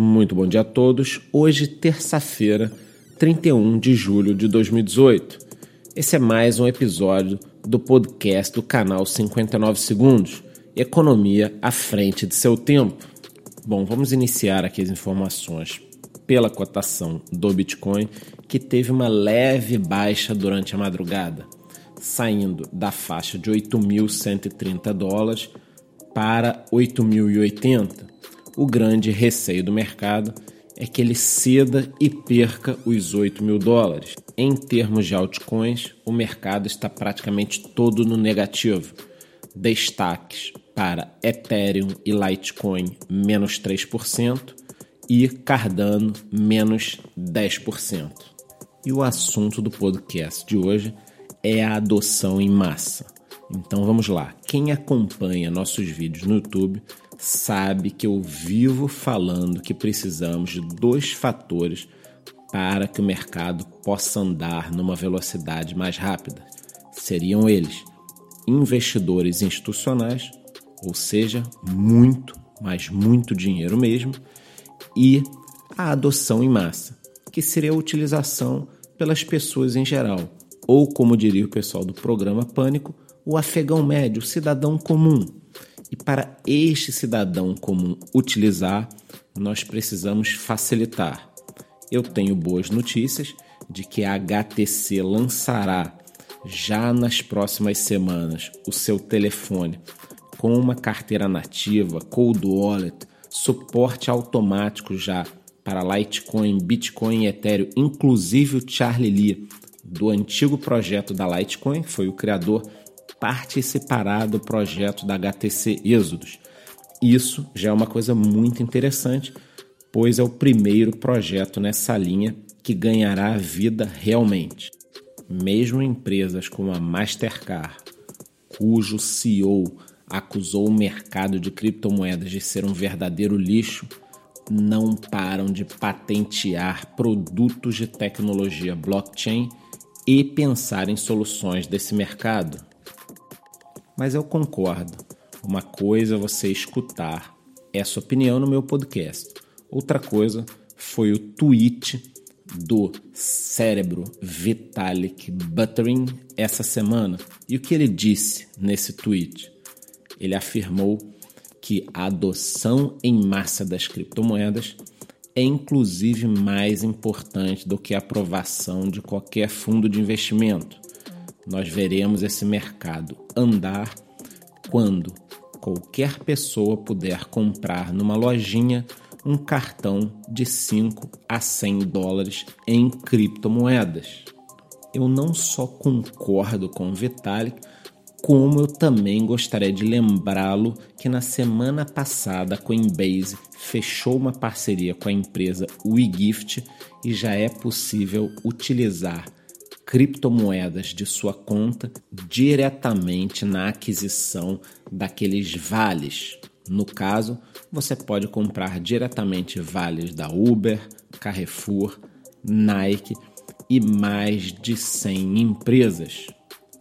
Muito bom dia a todos. Hoje, terça-feira, 31 de julho de 2018. Esse é mais um episódio do podcast do canal 59 Segundos Economia à frente de seu tempo. Bom, vamos iniciar aqui as informações pela cotação do Bitcoin, que teve uma leve baixa durante a madrugada, saindo da faixa de 8.130 dólares para 8.080. O grande receio do mercado é que ele ceda e perca os 8 mil dólares. Em termos de altcoins, o mercado está praticamente todo no negativo. Destaques para Ethereum e Litecoin menos 3% e Cardano menos 10%. E o assunto do podcast de hoje é a adoção em massa. Então vamos lá. Quem acompanha nossos vídeos no YouTube sabe que eu vivo falando que precisamos de dois fatores para que o mercado possa andar numa velocidade mais rápida. Seriam eles investidores institucionais, ou seja, muito, mas muito dinheiro mesmo, e a adoção em massa, que seria a utilização pelas pessoas em geral, ou como diria o pessoal do programa Pânico, o afegão médio, o cidadão comum. E para este cidadão comum utilizar, nós precisamos facilitar. Eu tenho boas notícias de que a HTC lançará já nas próximas semanas o seu telefone com uma carteira nativa, cold wallet, suporte automático já para Litecoin, Bitcoin e Ethereum, inclusive o Charlie Lee do antigo projeto da Litecoin, foi o criador participará do projeto da HTC Êxodos. Isso já é uma coisa muito interessante, pois é o primeiro projeto nessa linha que ganhará vida realmente. Mesmo empresas como a Mastercard, cujo CEO acusou o mercado de criptomoedas de ser um verdadeiro lixo, não param de patentear produtos de tecnologia blockchain e pensar em soluções desse mercado. Mas eu concordo. Uma coisa é você escutar essa opinião no meu podcast. Outra coisa foi o tweet do cérebro Vitalik Buterin essa semana. E o que ele disse nesse tweet? Ele afirmou que a adoção em massa das criptomoedas é inclusive mais importante do que a aprovação de qualquer fundo de investimento nós veremos esse mercado andar quando qualquer pessoa puder comprar numa lojinha um cartão de 5 a 100 dólares em criptomoedas. Eu não só concordo com o Vitalik, como eu também gostaria de lembrá-lo que na semana passada a Coinbase fechou uma parceria com a empresa WeGift e já é possível utilizar criptomoedas de sua conta diretamente na aquisição daqueles vales. No caso, você pode comprar diretamente vales da Uber, Carrefour, Nike e mais de 100 empresas.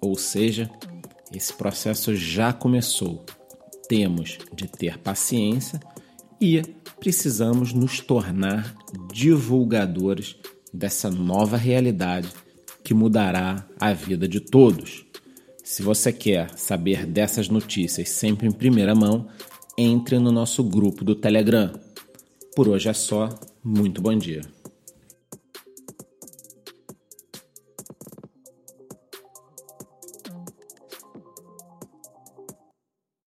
Ou seja, esse processo já começou. Temos de ter paciência e precisamos nos tornar divulgadores dessa nova realidade que mudará a vida de todos. Se você quer saber dessas notícias sempre em primeira mão, entre no nosso grupo do Telegram. Por hoje é só. Muito bom dia.